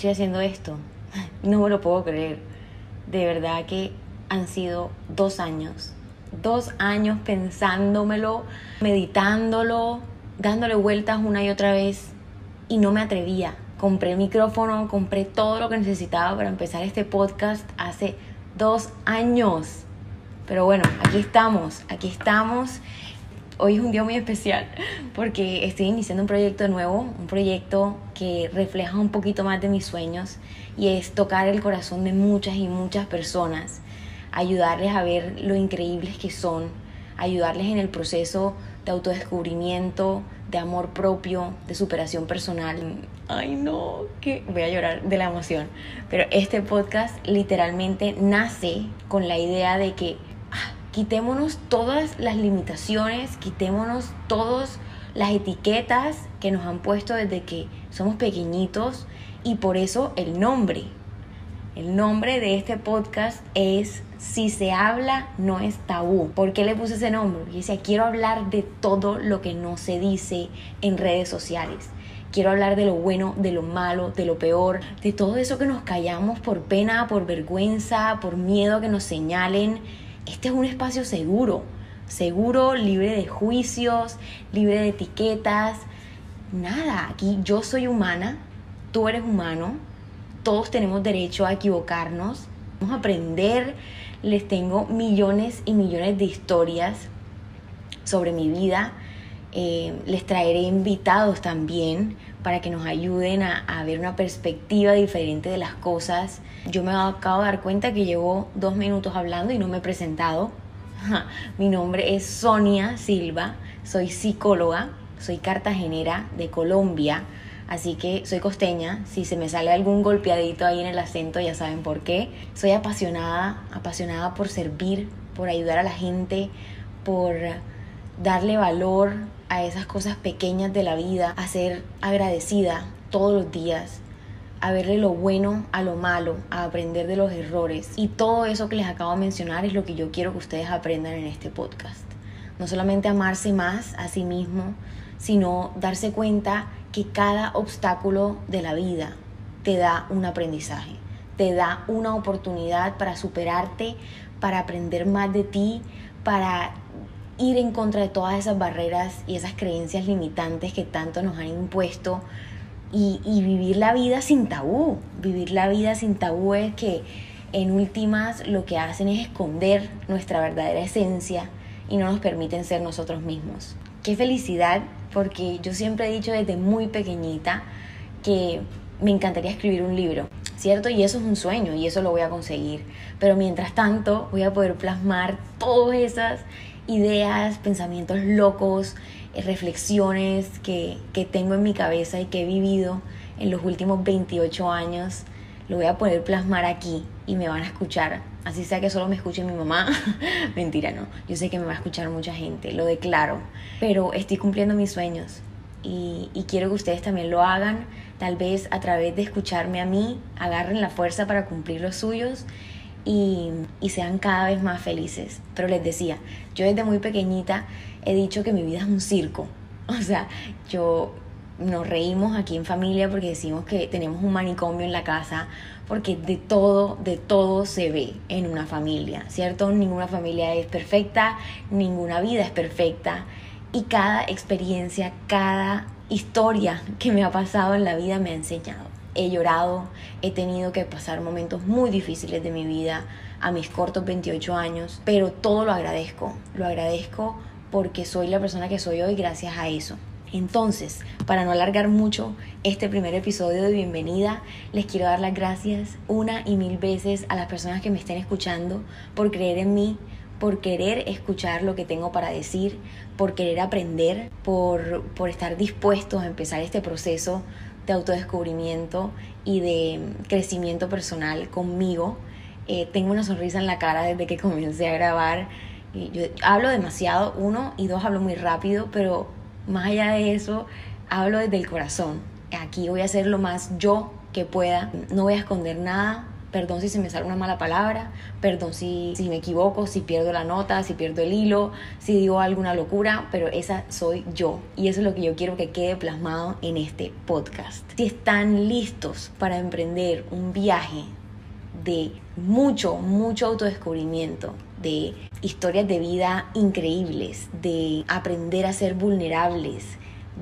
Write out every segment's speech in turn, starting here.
estoy haciendo esto. No me lo puedo creer. De verdad que han sido dos años. Dos años pensándomelo, meditándolo, dándole vueltas una y otra vez y no me atrevía. Compré el micrófono, compré todo lo que necesitaba para empezar este podcast hace dos años. Pero bueno, aquí estamos, aquí estamos. Hoy es un día muy especial porque estoy iniciando un proyecto nuevo, un proyecto que refleja un poquito más de mis sueños y es tocar el corazón de muchas y muchas personas, ayudarles a ver lo increíbles que son, ayudarles en el proceso de autodescubrimiento, de amor propio, de superación personal. Ay, no, que voy a llorar de la emoción. Pero este podcast literalmente nace con la idea de que quitémonos todas las limitaciones, quitémonos todas las etiquetas que nos han puesto desde que somos pequeñitos y por eso el nombre. El nombre de este podcast es Si se habla no es tabú. ¿Por qué le puse ese nombre? Porque decía, quiero hablar de todo lo que no se dice en redes sociales. Quiero hablar de lo bueno, de lo malo, de lo peor, de todo eso que nos callamos por pena, por vergüenza, por miedo que nos señalen. Este es un espacio seguro, seguro, libre de juicios, libre de etiquetas. Nada, aquí yo soy humana, tú eres humano, todos tenemos derecho a equivocarnos, vamos a aprender, les tengo millones y millones de historias sobre mi vida, eh, les traeré invitados también para que nos ayuden a, a, ver una perspectiva diferente de las cosas. Yo me acabo de dar cuenta que llevo dos minutos hablando y no me he presentado. Mi nombre es Sonia Silva, soy psicóloga, soy cartagenera de Colombia Así que soy costeña, si se me sale algún golpeadito ahí en el acento ya saben por qué. Soy apasionada, apasionada por servir, por ayudar a la gente, por darle valor a esas cosas pequeñas de la vida, a ser agradecida todos los días, a verle lo bueno a lo malo, a aprender de los errores. Y todo eso que les acabo de mencionar es lo que yo quiero que ustedes aprendan en este podcast. No solamente amarse más a sí mismo, sino darse cuenta que cada obstáculo de la vida te da un aprendizaje, te da una oportunidad para superarte, para aprender más de ti, para ir en contra de todas esas barreras y esas creencias limitantes que tanto nos han impuesto y, vivir la vida sin tabú. Vivir la vida sin tabú es que en últimas lo que hacen es esconder nuestra verdadera esencia y no nos permiten ser nosotros mismos. Qué felicidad porque yo siempre he dicho desde muy pequeñita que me encantaría escribir un libro, ¿cierto? Y eso es un sueño y eso lo voy a conseguir. Pero mientras tanto voy a poder plasmar todas esas ideas, pensamientos locos, eh, reflexiones que, que tengo en mi cabeza y que he vivido en los últimos 28 años. Lo voy a poder plasmar aquí y me van a escuchar. Así sea que solo me escuche mi mamá. Mentira, no. Yo sé que me va a escuchar mucha gente, lo declaro. Pero estoy cumpliendo mis sueños y, y, quiero que ustedes también lo hagan. Tal vez a través de escucharme a mí, agarren la fuerza para cumplir los suyos y, y sean cada vez más felices. Pero les decía, yo desde muy pequeñita he dicho que mi vida es un circo. O sea, yo nos reímos aquí en familia porque decimos que tenemos un manicomio en la casa, porque de todo, de todo se ve en una familia, ¿cierto? Ninguna familia es perfecta, ninguna vida es perfecta y cada experiencia, cada historia que me ha pasado en la vida me ha enseñado. He llorado, he tenido que pasar momentos muy difíciles de mi vida a mis cortos 28 años, pero todo lo agradezco, lo agradezco porque soy la persona que soy hoy gracias a eso. Entonces, para no alargar mucho este primer episodio de bienvenida, les quiero dar las gracias una y mil veces a las personas que me estén escuchando por creer en mí, por querer escuchar lo que tengo para decir, por querer aprender, por, por estar dispuestos a empezar este proceso de autodescubrimiento y de crecimiento personal conmigo. Eh, tengo una sonrisa en la cara desde que comencé a grabar. Yo hablo demasiado, uno, y dos, hablo muy rápido, pero más allá de eso, hablo desde el corazón. Aquí voy a hacer lo más yo que pueda. No voy a esconder nada. Perdón si se me sale una mala palabra, perdón si, si me equivoco, si pierdo la nota, si pierdo el hilo, si digo alguna locura, pero esa soy yo. Y eso es lo que yo quiero que quede plasmado en este podcast. Si están listos para emprender un viaje de mucho, mucho autodescubrimiento, de historias de vida increíbles, de aprender a ser vulnerables,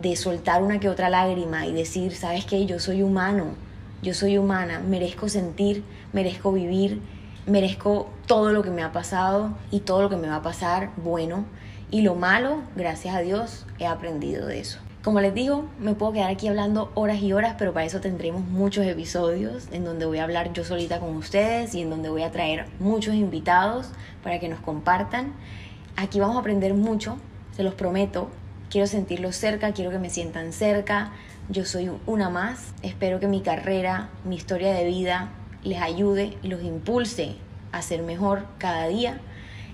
de soltar una que otra lágrima y decir, ¿sabes qué? Yo soy humano, yo soy humana, merezco sentir, merezco vivir, merezco todo lo que me ha pasado y todo lo que me va a pasar bueno. Y lo malo, gracias a Dios, he aprendido de eso. Como les digo, me puedo quedar aquí hablando horas y horas, pero para eso tendremos muchos episodios en donde voy a hablar yo solita con ustedes y en donde voy a traer muchos invitados para que nos compartan. Aquí vamos a aprender mucho, se los prometo. Quiero sentirlos cerca, quiero que me sientan cerca. Yo soy una más. Espero que mi carrera, mi historia de vida les ayude y los impulse a ser mejor cada día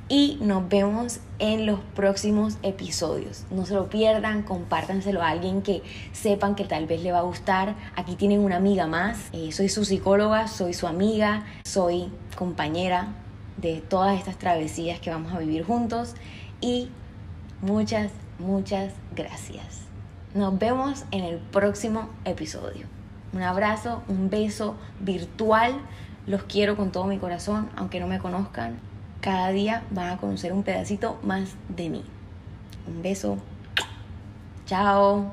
y nos vemos en los próximos episodios. No se lo pierdan, compártanselo a alguien que sepan que tal vez le va a gustar. Aquí tienen una amiga más. Eh, soy su psicóloga, soy su amiga, soy compañera de todas estas travesías que vamos a vivir juntos y muchas, muchas gracias. Nos vemos en el próximo episodio. Un abrazo, un beso virtual. Los quiero con todo mi corazón, aunque no me conozcan cada día van a conocer un pedacito más de mí. Un beso. Chao.